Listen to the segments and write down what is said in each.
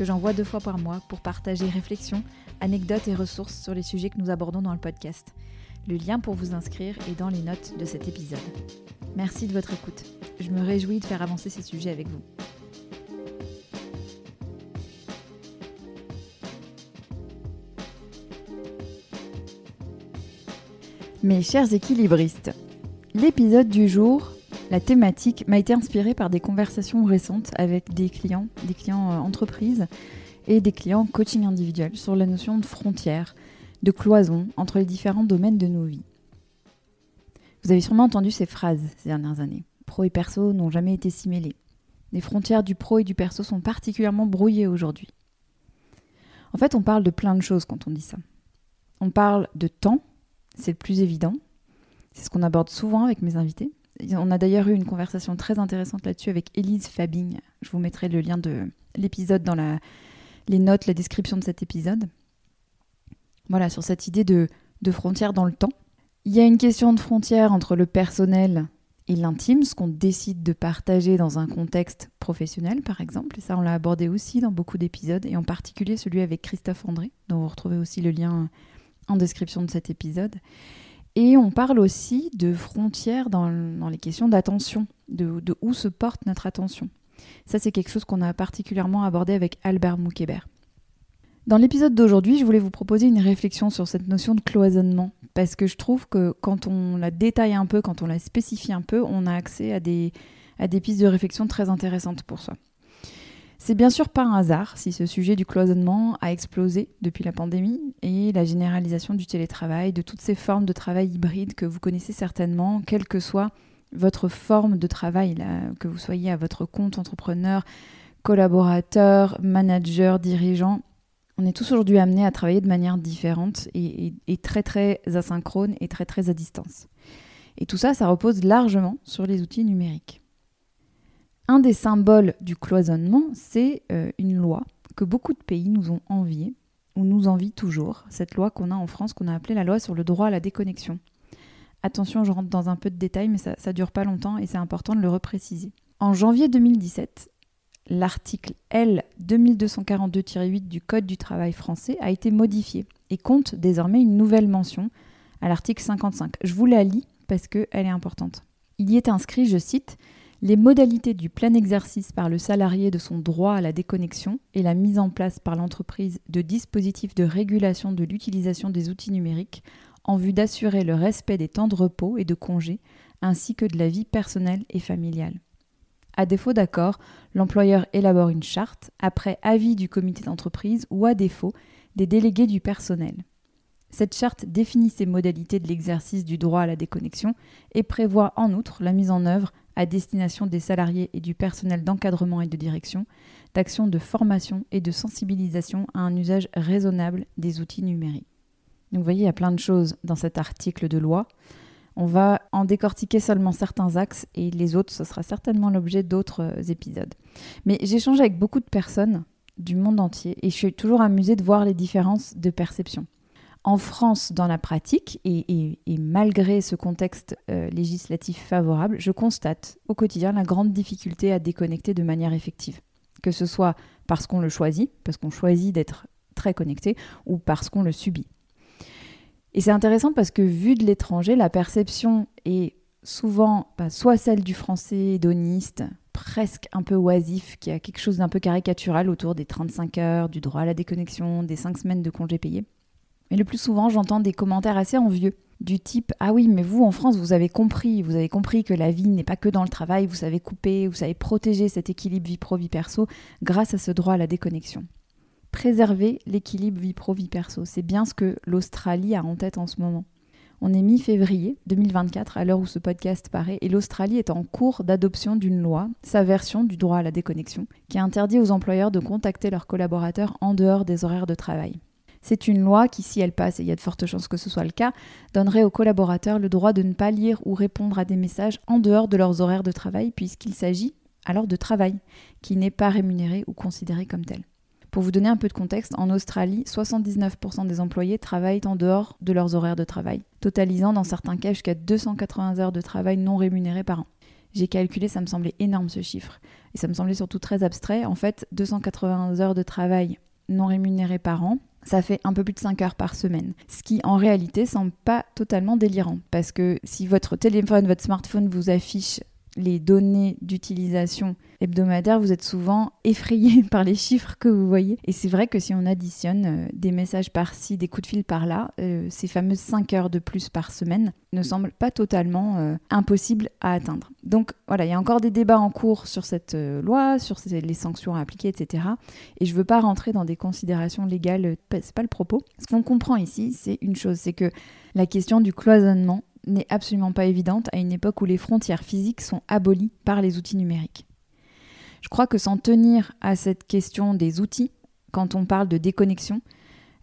que j'envoie deux fois par mois pour partager réflexions, anecdotes et ressources sur les sujets que nous abordons dans le podcast. Le lien pour vous inscrire est dans les notes de cet épisode. Merci de votre écoute. Je me réjouis de faire avancer ces sujets avec vous. Mes chers équilibristes, l'épisode du jour la thématique m'a été inspirée par des conversations récentes avec des clients, des clients euh, entreprises et des clients coaching individuel sur la notion de frontière, de cloison entre les différents domaines de nos vies. Vous avez sûrement entendu ces phrases ces dernières années. Pro et perso n'ont jamais été si mêlés. Les frontières du pro et du perso sont particulièrement brouillées aujourd'hui. En fait, on parle de plein de choses quand on dit ça. On parle de temps, c'est le plus évident. C'est ce qu'on aborde souvent avec mes invités. On a d'ailleurs eu une conversation très intéressante là-dessus avec Élise Fabing. Je vous mettrai le lien de l'épisode dans les notes, la description de cet épisode. Voilà, sur cette idée de, de frontière dans le temps. Il y a une question de frontière entre le personnel et l'intime, ce qu'on décide de partager dans un contexte professionnel, par exemple. Et ça, on l'a abordé aussi dans beaucoup d'épisodes, et en particulier celui avec Christophe André, dont vous retrouvez aussi le lien en description de cet épisode. Et on parle aussi de frontières dans, les questions d'attention, de, où se porte notre attention. Ça, c'est quelque chose qu'on a particulièrement abordé avec Albert Moukébert. Dans l'épisode d'aujourd'hui, je voulais vous proposer une réflexion sur cette notion de cloisonnement, parce que je trouve que quand on la détaille un peu, quand on la spécifie un peu, on a accès à des, à des pistes de réflexion très intéressantes pour soi. C'est bien sûr pas un hasard si ce sujet du cloisonnement a explosé depuis la pandémie et la généralisation du télétravail, de toutes ces formes de travail hybride que vous connaissez certainement, quelle que soit votre forme de travail, que vous soyez à votre compte entrepreneur, collaborateur, manager, dirigeant. On est tous aujourd'hui amenés à travailler de manière différente et, et très très asynchrone et très très à distance. Et tout ça, ça repose largement sur les outils numériques. Un des symboles du cloisonnement, c'est euh, une loi que beaucoup de pays nous ont enviée, ou nous envient toujours, cette loi qu'on a en France, qu'on a appelée la loi sur le droit à la déconnexion. Attention, je rentre dans un peu de détails, mais ça, ne dure pas longtemps et c'est important de le repréciser. En janvier 2017, l'article L 2242-8 du Code du travail français a été modifié et compte désormais une nouvelle mention à l'article 55. Je vous la lis parce qu'elle est importante. Il y est inscrit, je cite, les modalités du plein exercice par le salarié de son droit à la déconnexion et la mise en place par l'entreprise de dispositifs de régulation de l'utilisation des outils numériques en vue d'assurer le respect des temps de repos et de congés, ainsi que de la vie personnelle et familiale. À défaut d'accord, l'employeur élabore une charte après avis du comité d'entreprise ou à défaut des délégués du personnel. Cette charte définit ces modalités de l'exercice du droit à la déconnexion et prévoit en outre la mise en œuvre à destination des salariés et du personnel d'encadrement et de direction, d'actions de formation et de sensibilisation à un usage raisonnable des outils numériques. Donc vous voyez, il y a plein de choses dans cet article de loi. On va en décortiquer seulement certains axes et les autres, ce sera certainement l'objet d'autres euh, épisodes. Mais j'échange avec beaucoup de personnes du monde entier et je suis toujours amusée de voir les différences de perception. En France, dans la pratique, et, malgré ce contexte euh, législatif favorable, je constate au quotidien la grande difficulté à déconnecter de manière effective. Que ce soit parce qu'on le choisit, parce qu'on choisit d'être très connecté, ou parce qu'on le subit. Et c'est intéressant parce que vu de l'étranger, la perception est souvent bah, soit celle du français hédoniste, presque un peu oisif, qui a quelque chose d'un peu caricatural autour des 35 heures, du droit à la déconnexion, des 5 semaines de congés payés. Mais le plus souvent, j'entends des commentaires assez envieux du type Ah oui, mais vous en France, vous avez compris, vous avez compris que la vie n'est pas que dans le travail, vous savez couper, vous savez protéger cet équilibre vie pro-vie perso grâce à ce droit à la déconnexion. Préserver l'équilibre vie pro-vie perso, c'est bien ce que l'Australie a en tête en ce moment. On est mi-février 2024 à l'heure où ce podcast paraît et l'Australie est en cours d'adoption d'une loi, sa version du droit à la déconnexion, qui interdit aux employeurs de contacter leurs collaborateurs en dehors des horaires de travail. C'est une loi qui, si elle passe, et il y a de fortes chances que ce soit le cas, donnerait aux collaborateurs le droit de ne pas lire ou répondre à des messages en dehors de leurs horaires de travail, puisqu'il s'agit alors de travail, qui n'est pas rémunéré ou considéré comme tel. Pour vous donner un peu de contexte, en Australie, 79% des employés travaillent en dehors de leurs horaires de travail, totalisant dans certains cas jusqu'à 280 heures de travail non rémunérées par an. J'ai calculé, ça me semblait énorme ce chiffre. Et ça me semblait surtout très abstrait. En fait, 280 heures de travail non rémunérées par an, ça fait un peu plus de 5 heures par semaine. Ce qui en réalité semble pas totalement délirant. Parce que si votre téléphone, votre smartphone vous affiche les données d'utilisation hebdomadaire, vous êtes souvent effrayé par les chiffres que vous voyez. Et c'est vrai que si on additionne euh, des messages par-ci, des coups de fil par-là, euh, ces fameuses 5 heures de plus par semaine ne semblent pas totalement euh, impossibles à atteindre. Donc voilà, il y a encore des débats en cours sur cette loi, sur les sanctions à appliquer, etc. Et je ne veux pas rentrer dans des considérations légales, c'est pas le propos. Ce qu'on comprend ici, c'est une chose, c'est que la question du cloisonnement n'est absolument pas évidente à une époque où les frontières physiques sont abolies par les outils numériques. Je crois que s'en tenir à cette question des outils, quand on parle de déconnexion,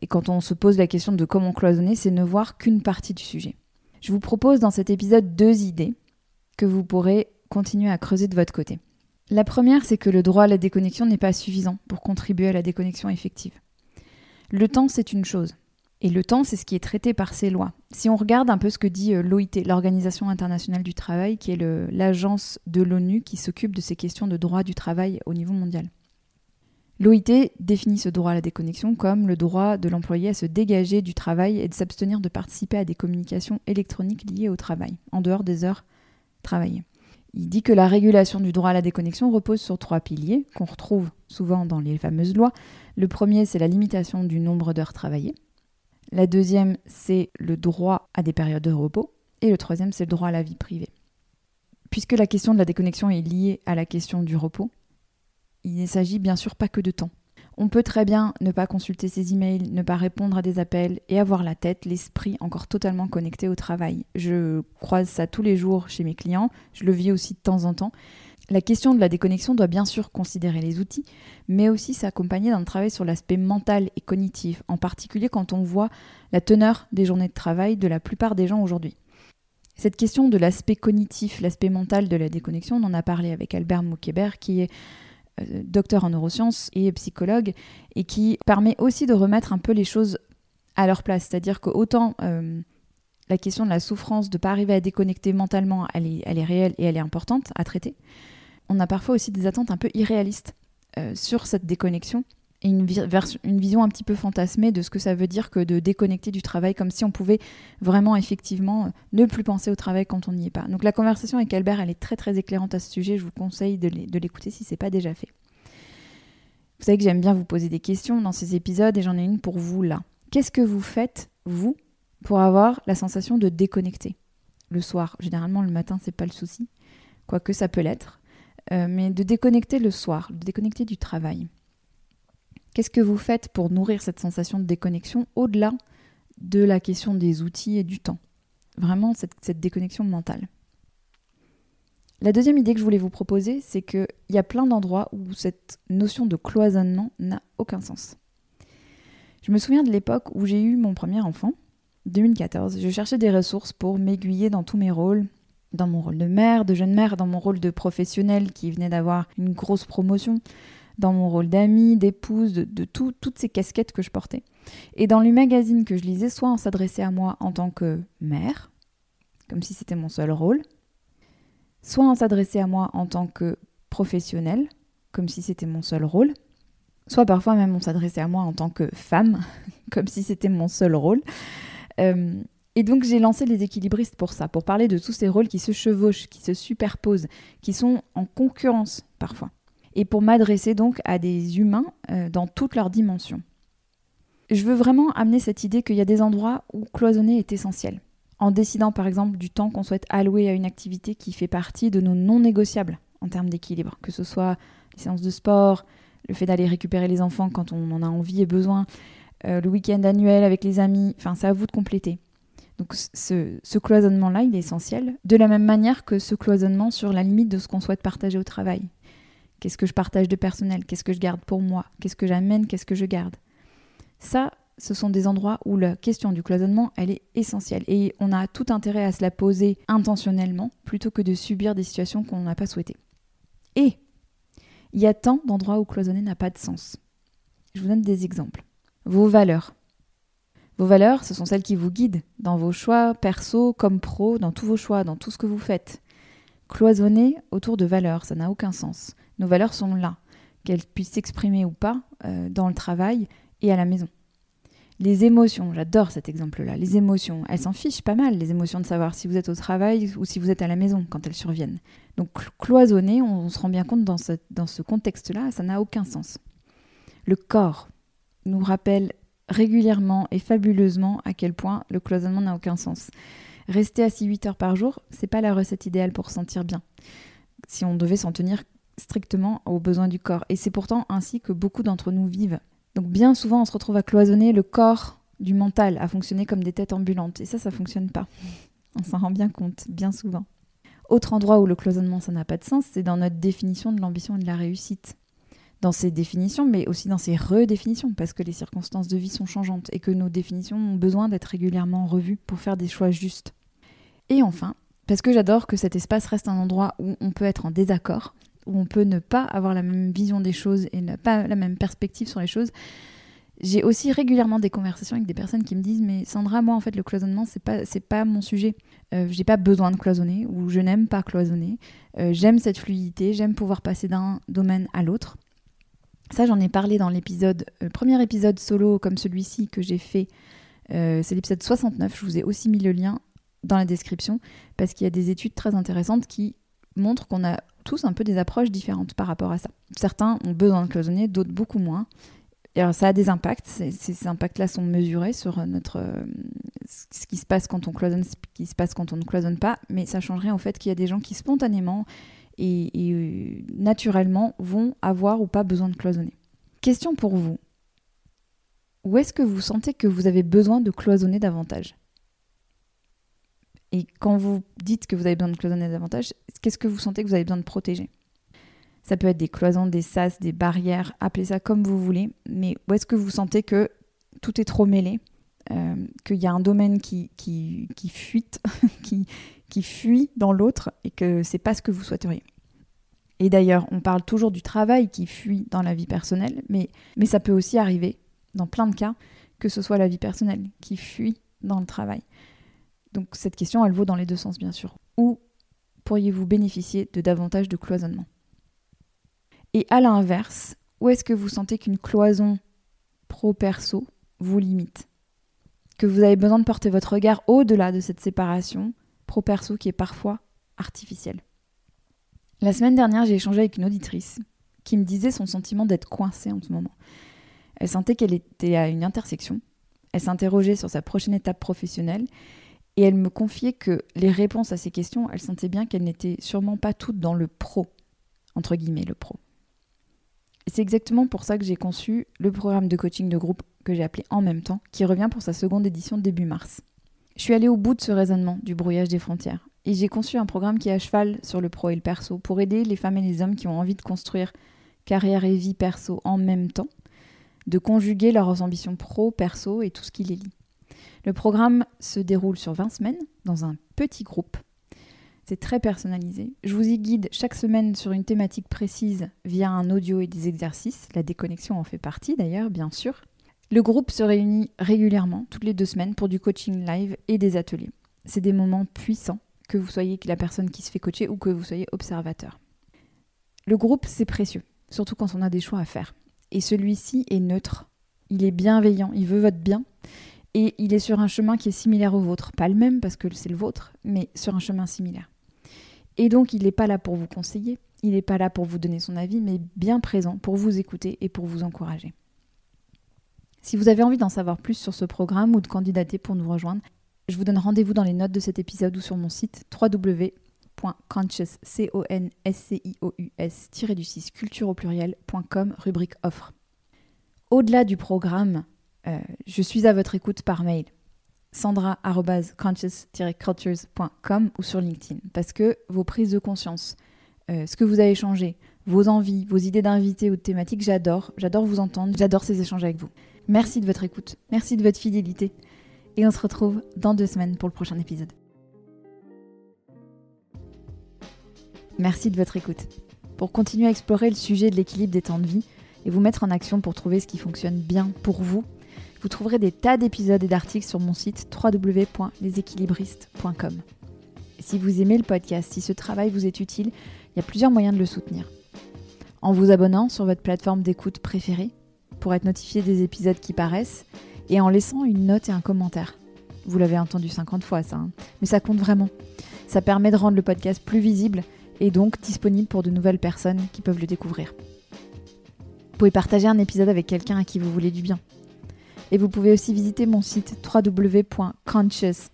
et quand on se pose la question de comment cloisonner, c'est ne voir qu'une partie du sujet. Je vous propose dans cet épisode deux idées que vous pourrez continuer à creuser de votre côté. La première, c'est que le droit à la déconnexion n'est pas suffisant pour contribuer à la déconnexion effective. Le temps, c'est une chose. Et le temps, c'est ce qui est traité par ces lois. Si on regarde un peu ce que dit euh, l'OIT, l'Organisation internationale du travail, qui est l'agence de l'ONU qui s'occupe de ces questions de droit du travail au niveau mondial. L'OIT définit ce droit à la déconnexion comme le droit de l'employé à se dégager du travail et de s'abstenir de participer à des communications électroniques liées au travail, en dehors des heures travaillées. Il dit que la régulation du droit à la déconnexion repose sur trois piliers qu'on retrouve souvent dans les fameuses lois. Le premier, c'est la limitation du nombre d'heures travaillées. La deuxième, c'est le droit à des périodes de repos. Et le troisième, c'est le droit à la vie privée. Puisque la question de la déconnexion est liée à la question du repos, il ne s'agit bien sûr pas que de temps. On peut très bien ne pas consulter ses emails, ne pas répondre à des appels et avoir la tête, l'esprit encore totalement connecté au travail. Je croise ça tous les jours chez mes clients, je le vis aussi de temps en temps. La question de la déconnexion doit bien sûr considérer les outils, mais aussi s'accompagner d'un travail sur l'aspect mental et cognitif, en particulier quand on voit la teneur des journées de travail de la plupart des gens aujourd'hui. Cette question de l'aspect cognitif, l'aspect mental de la déconnexion, on en a parlé avec Albert Moukébert, qui est euh, docteur en neurosciences et psychologue, et qui permet aussi de remettre un peu les choses à leur place. C'est-à-dire que autant euh, la question de la souffrance de ne pas arriver à déconnecter mentalement, elle est réelle et elle est importante à traiter on a parfois aussi des attentes un peu irréalistes euh, sur cette déconnexion et une, vision un petit peu fantasmée de ce que ça veut dire que de déconnecter du travail, comme si on pouvait vraiment effectivement ne plus penser au travail quand on n'y est pas. Donc la conversation avec Albert, elle est très très éclairante à ce sujet, je vous conseille de l'écouter si ce n'est pas déjà fait. Vous savez que j'aime bien vous poser des questions dans ces épisodes et j'en ai une pour vous là. Qu'est-ce que vous faites, vous, pour avoir la sensation de déconnecter? Le soir Généralement, le matin, c'est pas le souci, quoique ça peut l'être. Euh, mais de déconnecter le soir, de déconnecter du travail. Qu'est-ce que vous faites pour nourrir cette sensation de déconnexion au-delà de la question des outils et du temps? Vraiment cette, déconnexion mentale. La deuxième idée que je voulais vous proposer, c'est qu'il y a plein d'endroits où cette notion de cloisonnement n'a aucun sens. Je me souviens de l'époque où j'ai eu mon premier enfant, 2014. Je cherchais des ressources pour m'aiguiller dans tous mes rôles, dans mon rôle de mère, de jeune mère, dans mon rôle de professionnelle qui venait d'avoir une grosse promotion, dans mon rôle d'amie, d'épouse, de, toutes ces casquettes que je portais. Et dans les magazines que je lisais, soit on s'adressait à moi en tant que mère, comme si c'était mon seul rôle, soit on s'adressait à moi en tant que professionnelle, comme si c'était mon seul rôle, soit parfois même on s'adressait à moi en tant que femme, comme si c'était mon seul rôle. Euh, Et donc j'ai lancé les équilibristes pour ça, pour parler de tous ces rôles qui se chevauchent, qui se superposent, qui sont en concurrence parfois. Et pour m'adresser donc à des humains euh, dans toutes leurs dimensions. Je veux vraiment amener cette idée qu'il y a des endroits où cloisonner est essentiel. En décidant par exemple du temps qu'on souhaite allouer à une activité qui fait partie de nos non négociables en termes d'équilibre, que ce soit les séances de sport, le fait d'aller récupérer les enfants quand on en a envie et besoin, euh, le week-end annuel avec les amis, enfin c'est à vous de compléter. Donc ce, cloisonnement-là, il est essentiel, de la même manière que ce cloisonnement sur la limite de ce qu'on souhaite partager au travail. Qu'est-ce que je partage de personnel? Qu'est-ce que je garde pour moi? Qu'est-ce que j'amène? Qu'est-ce que je garde? Ça, ce sont des endroits où la question du cloisonnement, elle est essentielle. Et on a tout intérêt à se la poser intentionnellement, plutôt que de subir des situations qu'on n'a pas souhaitées. Et il y a tant d'endroits où cloisonner n'a pas de sens. Je vous donne des exemples. Vos valeurs. Vos valeurs, ce sont celles qui vous guident dans vos choix perso comme pro, dans tous vos choix, dans tout ce que vous faites. Cloisonner autour de valeurs, ça n'a aucun sens. Nos valeurs sont là, qu'elles puissent s'exprimer ou pas euh, dans le travail et à la maison. Les émotions, j'adore cet exemple-là. Les émotions, elles s'en fichent pas mal, les émotions de savoir si vous êtes au travail ou si vous êtes à la maison quand elles surviennent. Donc cloisonner, on, se rend bien compte dans ce, dans ce contexte-là, ça n'a aucun sens. Le corps nous rappelle régulièrement et fabuleusement à quel point le cloisonnement n'a aucun sens. Rester assis 8 heures par jour, c'est pas la recette idéale pour se sentir bien. Si on devait s'en tenir strictement aux besoins du corps. Et c'est pourtant ainsi que beaucoup d'entre nous vivent. Donc bien souvent, on se retrouve à cloisonner le corps du mental, à fonctionner comme des têtes ambulantes. Et ça, ça fonctionne pas. On s'en rend bien compte, bien souvent. Autre endroit où le cloisonnement, ça n'a pas de sens, c'est dans notre définition de l'ambition et de la réussite dans ses définitions, mais aussi dans ses redéfinitions, parce que les circonstances de vie sont changeantes et que nos définitions ont besoin d'être régulièrement revues pour faire des choix justes. Et enfin, parce que j'adore que cet espace reste un endroit où on peut être en désaccord, où on peut ne pas avoir la même vision des choses et ne pas la même perspective sur les choses. J'ai aussi régulièrement des conversations avec des personnes qui me disent mais Sandra moi en fait le cloisonnement c'est pas c'est pas mon sujet euh, j'ai pas besoin de cloisonner ou je n'aime pas cloisonner euh, j'aime cette fluidité j'aime pouvoir passer d'un domaine à l'autre ça, j'en ai parlé dans l'épisode, euh, premier épisode solo comme celui-ci que j'ai fait. Euh, c'est l'épisode 69. Je vous ai aussi mis le lien dans la description parce qu'il y a des études très intéressantes qui montrent qu'on a tous un peu des approches différentes par rapport à ça. Certains ont besoin de cloisonner, d'autres beaucoup moins. Et alors ça a des impacts. Ces, impacts-là sont mesurés sur notre euh, ce qui se passe quand on cloisonne, ce qui se passe quand on ne cloisonne pas. Mais ça changerait en fait qu'il y a des gens qui spontanément et, euh, naturellement vont avoir ou pas besoin de cloisonner. Question pour vous. Où est-ce que vous sentez que vous avez besoin de cloisonner davantage? Et quand vous dites que vous avez besoin de cloisonner davantage, qu'est-ce que vous sentez que vous avez besoin de protéger? Ça peut être des cloisons, des sas, des barrières, appelez ça comme vous voulez, mais où est-ce que vous sentez que tout est trop mêlé? Euh, qu'il y a un domaine qui, qui, qui fuite, qui, qui fuit dans l'autre et que c'est pas ce que vous souhaiteriez. Et d'ailleurs, on parle toujours du travail qui fuit dans la vie personnelle, mais, mais ça peut aussi arriver, dans plein de cas, que ce soit la vie personnelle qui fuit dans le travail. Donc cette question, elle vaut dans les deux sens, bien sûr. Où pourriez-vous bénéficier de davantage de cloisonnement? Et à l'inverse, où est-ce que vous sentez qu'une cloison pro-perso vous limite? Que vous avez besoin de porter votre regard au-delà de cette séparation pro-perso qui est parfois artificielle. La semaine dernière, j'ai échangé avec une auditrice qui me disait son sentiment d'être coincée en ce moment. Elle sentait qu'elle était à une intersection. Elle s'interrogeait sur sa prochaine étape professionnelle et elle me confiait que les réponses à ces questions, elle sentait bien qu'elles n'étaient sûrement pas toutes dans le pro, entre guillemets le pro. C'est exactement pour ça que j'ai conçu le programme de coaching de groupe que j'ai appelé En même temps, qui revient pour sa seconde édition début mars. Je suis allée au bout de ce raisonnement du brouillage des frontières. Et j'ai conçu un programme qui est à cheval sur le pro et le perso pour aider les femmes et les hommes qui ont envie de construire carrière et vie perso en même temps, de conjuguer leurs ambitions pro, perso et tout ce qui les lie. Le programme se déroule sur 20 semaines dans un petit groupe. C'est très personnalisé. Je vous y guide chaque semaine sur une thématique précise via un audio et des exercices. La déconnexion en fait partie d'ailleurs, bien sûr. Le groupe se réunit régulièrement, toutes les deux semaines, pour du coaching live et des ateliers. C'est des moments puissants, que vous soyez la personne qui se fait coacher ou que vous soyez observateur. Le groupe, c'est précieux, surtout quand on a des choix à faire. Et celui-ci est neutre, il est bienveillant, il veut votre bien. Et il est sur un chemin qui est similaire au vôtre. Pas le même parce que c'est le vôtre, mais sur un chemin similaire. Et donc, il n'est pas là pour vous conseiller, il n'est pas là pour vous donner son avis, mais bien présent pour vous écouter et pour vous encourager. Si vous avez envie d'en savoir plus sur ce programme ou de candidater pour nous rejoindre, je vous donne rendez-vous dans les notes de cet épisode ou sur mon site www.conscious, c culture au pluriel.com, rubrique offre. Au-delà du programme, euh, je suis à votre écoute par mail sandra-conscious-cultures.com ou sur LinkedIn parce que vos prises de conscience, euh, ce que vous avez changé, vos envies, vos idées d'invités ou de thématiques, j'adore, j'adore vous entendre, j'adore ces échanges avec vous. Merci de votre écoute, merci de votre fidélité. Et on se retrouve dans deux semaines pour le prochain épisode. Merci de votre écoute. Pour continuer à explorer le sujet de l'équilibre des temps de vie et vous mettre en action pour trouver ce qui fonctionne bien pour vous, vous trouverez des tas d'épisodes et d'articles sur mon site www.leséquilibristes.com. Si vous aimez le podcast, si ce travail vous est utile, il y a plusieurs moyens de le soutenir. En vous abonnant sur votre plateforme d'écoute préférée, pour être notifié des épisodes qui paraissent et en laissant une note et un commentaire. Vous l'avez entendu 50 fois ça, hein. mais ça compte vraiment. Ça permet de rendre le podcast plus visible et donc disponible pour de nouvelles personnes qui peuvent le découvrir. Vous pouvez partager un épisode avec quelqu'un à qui vous voulez du bien. Et vous pouvez aussi visiter mon site www.conscious,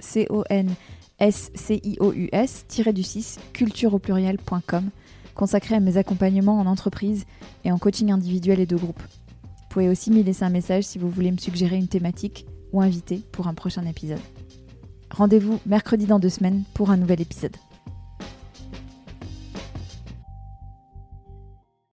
du 6 culture au pluriel.com consacré à mes accompagnements en entreprise et en coaching individuel et de groupe. Vous pouvez aussi me laisser un message si vous voulez me suggérer une thématique ou inviter pour un prochain épisode. Rendez-vous mercredi dans deux semaines pour un nouvel épisode.